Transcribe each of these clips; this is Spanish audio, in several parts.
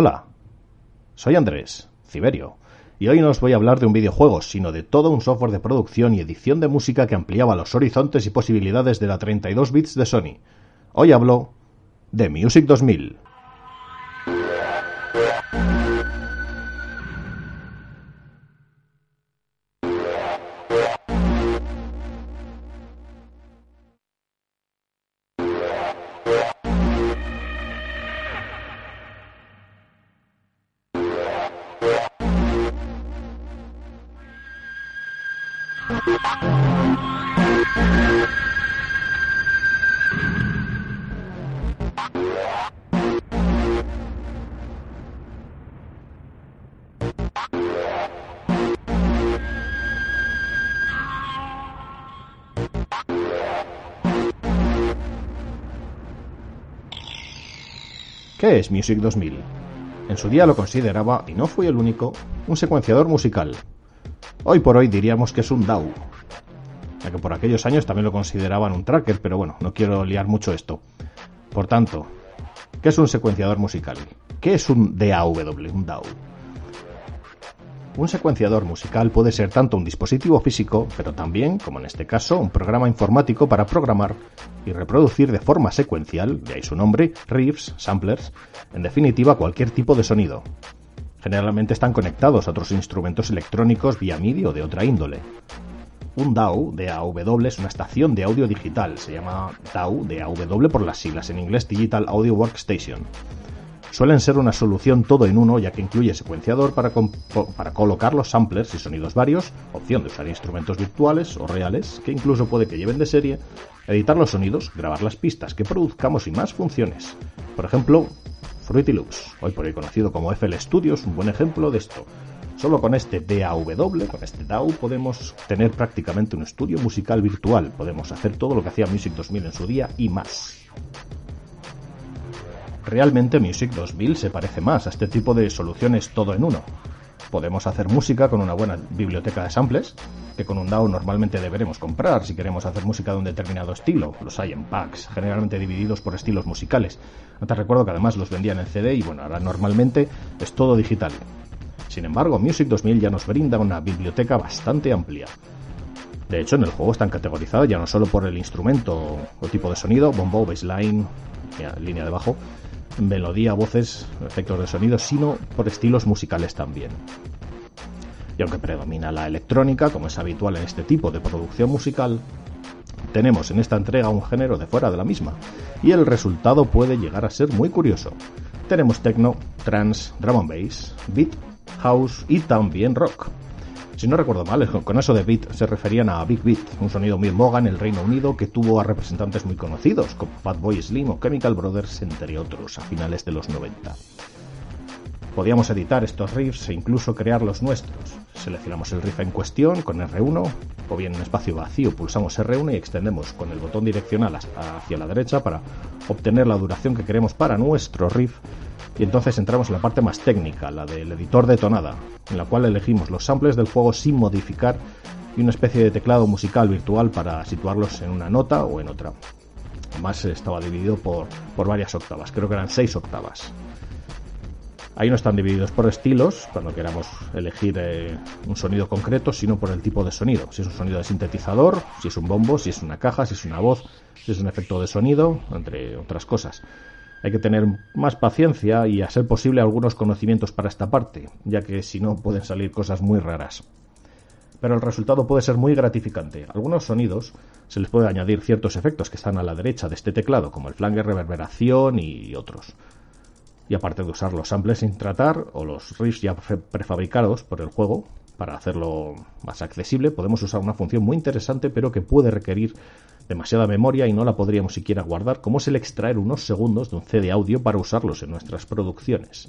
Hola, soy Andrés, Ciberio, y hoy no os voy a hablar de un videojuego, sino de todo un software de producción y edición de música que ampliaba los horizontes y posibilidades de la 32 bits de Sony. Hoy hablo de Music 2000. ¿Qué es Music 2000? En su día lo consideraba, y no fui el único, un secuenciador musical. Hoy por hoy diríamos que es un DAW. Ya que por aquellos años también lo consideraban un tracker, pero bueno, no quiero liar mucho esto. Por tanto, ¿qué es un secuenciador musical? ¿Qué es un DAW, un? Un secuenciador musical puede ser tanto un dispositivo físico, pero también, como en este caso, un programa informático para programar y reproducir de forma secuencial, de ahí su nombre, riffs, samplers, en definitiva cualquier tipo de sonido. Generalmente están conectados a otros instrumentos electrónicos vía MIDI o de otra índole. Un DAW, DAW, es una estación de audio digital, se llama DAW, DAW por las siglas en inglés Digital Audio Workstation suelen ser una solución todo en uno ya que incluye secuenciador para, para, colocar los samplers y sonidos varios, opción de usar instrumentos virtuales o reales, que incluso puede que lleven de serie, editar los sonidos, grabar las pistas que produzcamos y más funciones. Por ejemplo, Fruity Loops, hoy por hoy conocido como FL Studio, es un buen ejemplo de esto. Solo con este DAW, con este DAW, podemos tener prácticamente un estudio musical virtual. Podemos hacer todo lo que hacía Music 2000 en su día y más. Realmente Music 2000 se parece más a este tipo de soluciones todo en uno. Podemos hacer música con una buena biblioteca de samples, que con un DAW normalmente deberemos comprar si queremos hacer música de un determinado estilo. Los hay en packs, generalmente divididos por estilos musicales. Antes recuerdo que además los vendían en CD y bueno, ahora normalmente es todo digital. Sin embargo, Music 2000 ya nos brinda una biblioteca bastante amplia. De hecho, en el juego están categorizados ya no solo por el instrumento o tipo de sonido, bombo, bassline, línea de bajo, melodía, voces, efectos de sonido, sino por estilos musicales también. Y aunque predomina la electrónica, como es habitual en este tipo de producción musical, tenemos en esta entrega un género de fuera de la misma, y el resultado puede llegar a ser muy curioso. Tenemos techno, trance, drum and bass, beat, house y también rock. Si no recuerdo mal, con eso de beat se referían a Big Beat, un sonido muy moga en el Reino Unido que tuvo a representantes muy conocidos como Fatboy Slim o Chemical Brothers, entre otros, a finales de los 90. Podíamos editar estos riffs e incluso crear los nuestros. Seleccionamos el riff en cuestión con R1 o bien en espacio vacío pulsamos R1 y extendemos con el botón direccional hacia la derecha para obtener la duración que queremos para nuestro riff y entonces entramos en la parte más técnica, la del editor de tonada, en la cual elegimos los samples del juego sin modificar y una especie de teclado musical virtual para situarlos en una nota o en otra. Además estaba dividido por, por varias octavas, creo que eran seis octavas. Ahí no están divididos por estilos, cuando queramos elegir eh, un sonido concreto, sino por el tipo de sonido. Si es un sonido de sintetizador, si es un bombo, si es una caja, si es una voz, si es un efecto de sonido, entre otras cosas. Hay que tener más paciencia y, a ser posible, algunos conocimientos para esta parte, ya que si no pueden salir cosas muy raras. Pero el resultado puede ser muy gratificante. Algunos sonidos se les puede añadir ciertos efectos que están a la derecha de este teclado, como el flanger, reverberación y otros. Y aparte de usar los samples sin tratar o los riffs ya prefabricados por el juego, para hacerlo más accesible, podemos usar una función muy interesante pero que puede requerir demasiada memoria y no la podríamos siquiera guardar, como es el extraer unos segundos de un CD audio para usarlos en nuestras producciones.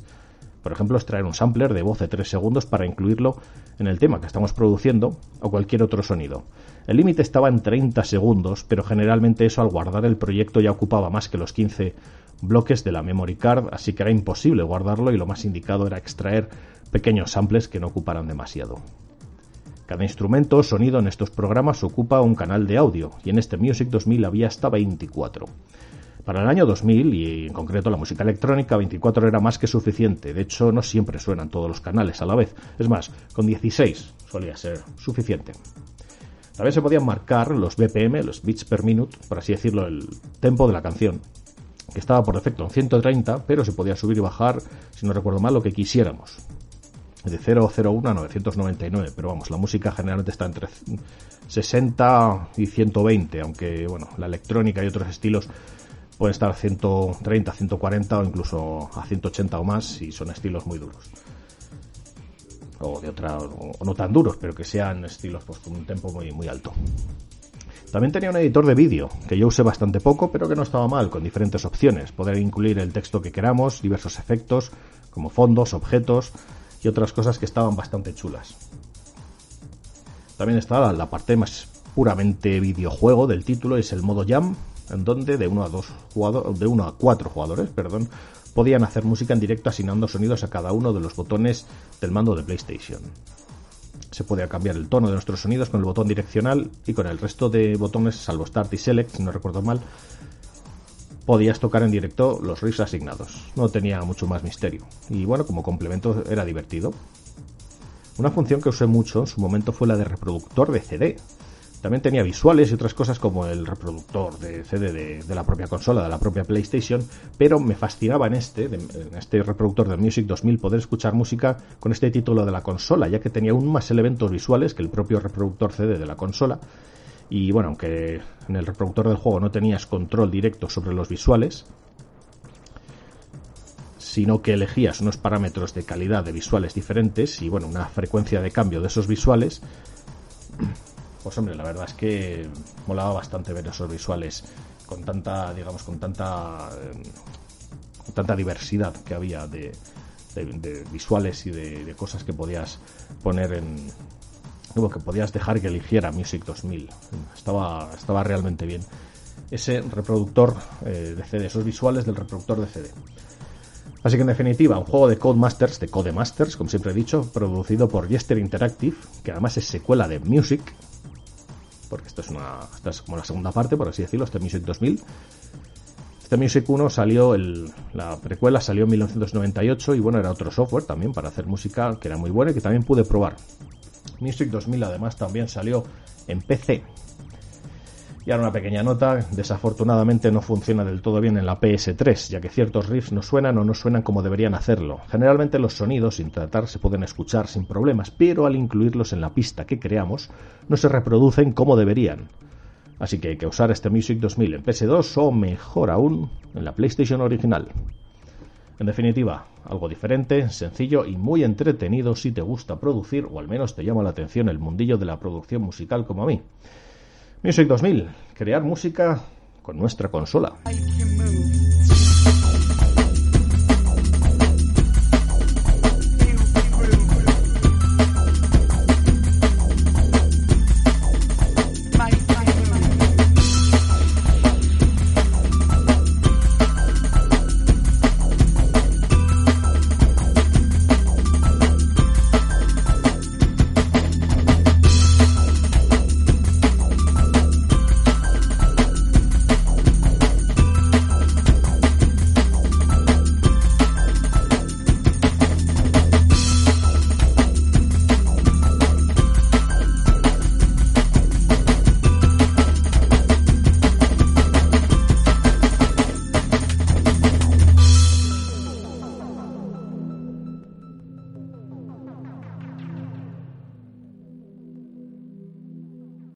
Por ejemplo, extraer un sampler de voz de 3 segundos para incluirlo en el tema que estamos produciendo o cualquier otro sonido. El límite estaba en 30 segundos, pero generalmente eso al guardar el proyecto ya ocupaba más que los 15 bloques de la memory card, así que era imposible guardarlo y lo más indicado era extraer pequeños samples que no ocuparan demasiado. Cada instrumento o sonido en estos programas ocupa un canal de audio, y en este Music 2000 había hasta 24. Para el año 2000, y en concreto la música electrónica, 24 era más que suficiente. De hecho, no siempre suenan todos los canales a la vez. Es más, con 16 solía ser suficiente. También se podían marcar los BPM, los beats per minute, por así decirlo, el tempo de la canción, que estaba por defecto en 130, pero se podía subir y bajar, si no recuerdo mal, lo que quisiéramos de 001 a 999, pero vamos, la música generalmente está entre 60 y 120, aunque bueno, la electrónica y otros estilos pueden estar a 130, 140 o incluso a 180 o más si son estilos muy duros. O de otra, o no tan duros, pero que sean estilos pues, con un tempo muy, muy alto. También tenía un editor de vídeo, que yo usé bastante poco, pero que no estaba mal, con diferentes opciones. Poder incluir el texto que queramos, diversos efectos, como fondos, objetos, y otras cosas que estaban bastante chulas. También estaba la parte más puramente videojuego del título, es el modo Jam, en donde de uno a dos jugadores, de uno a cuatro jugadores, perdón, podían hacer música en directo asignando sonidos a cada uno de los botones del mando de PlayStation. Se podía cambiar el tono de nuestros sonidos con el botón direccional y con el resto de botones, salvo Start y Select, si no recuerdo mal, podías tocar en directo los riffs asignados. No tenía mucho más misterio. Y bueno, como complemento era divertido. Una función que usé mucho en su momento fue la de reproductor de CD. También tenía visuales y otras cosas como el reproductor de CD de, la propia consola, de la propia PlayStation, pero me fascinaba en este, en este reproductor de Music 2000 poder escuchar música con este título de la consola, ya que tenía aún más elementos visuales que el propio reproductor CD de la consola y bueno, aunque en el reproductor del juego no tenías control directo sobre los visuales, sino que elegías unos parámetros de calidad de visuales diferentes y bueno, una frecuencia de cambio de esos visuales, pues hombre, la verdad es que molaba bastante ver esos visuales con tanta, digamos, con tanta, con tanta diversidad que había de, visuales y de, cosas que podías poner en, que podías dejar que eligiera Music 2000. Estaba, estaba realmente bien. Ese reproductor eh, de CD, esos visuales del reproductor de CD. Así que en definitiva, un juego de Codemasters, de Codemasters, como siempre he dicho, producido por Jester Interactive, que además es secuela de Music, porque esto es, una, esta es como la segunda parte, por así decirlo, este Music 2000. Este Music 1 salió, el, la precuela salió en 1998 y bueno, era otro software también para hacer música que era muy bueno y que también pude probar. Music 2000 además también salió en PC. Y ahora una pequeña nota, desafortunadamente no funciona del todo bien en la PS3, ya que ciertos riffs no suenan o no suenan como deberían hacerlo. Generalmente los sonidos sin tratar se pueden escuchar sin problemas, pero al incluirlos en la pista que creamos no se reproducen como deberían. Así que hay que usar este Music 2000 en PS2 o mejor aún en la PlayStation original. En definitiva, algo diferente, sencillo y muy entretenido si te gusta producir o al menos te llama la atención el mundillo de la producción musical como a mí. Music 2000, crear música con nuestra consola.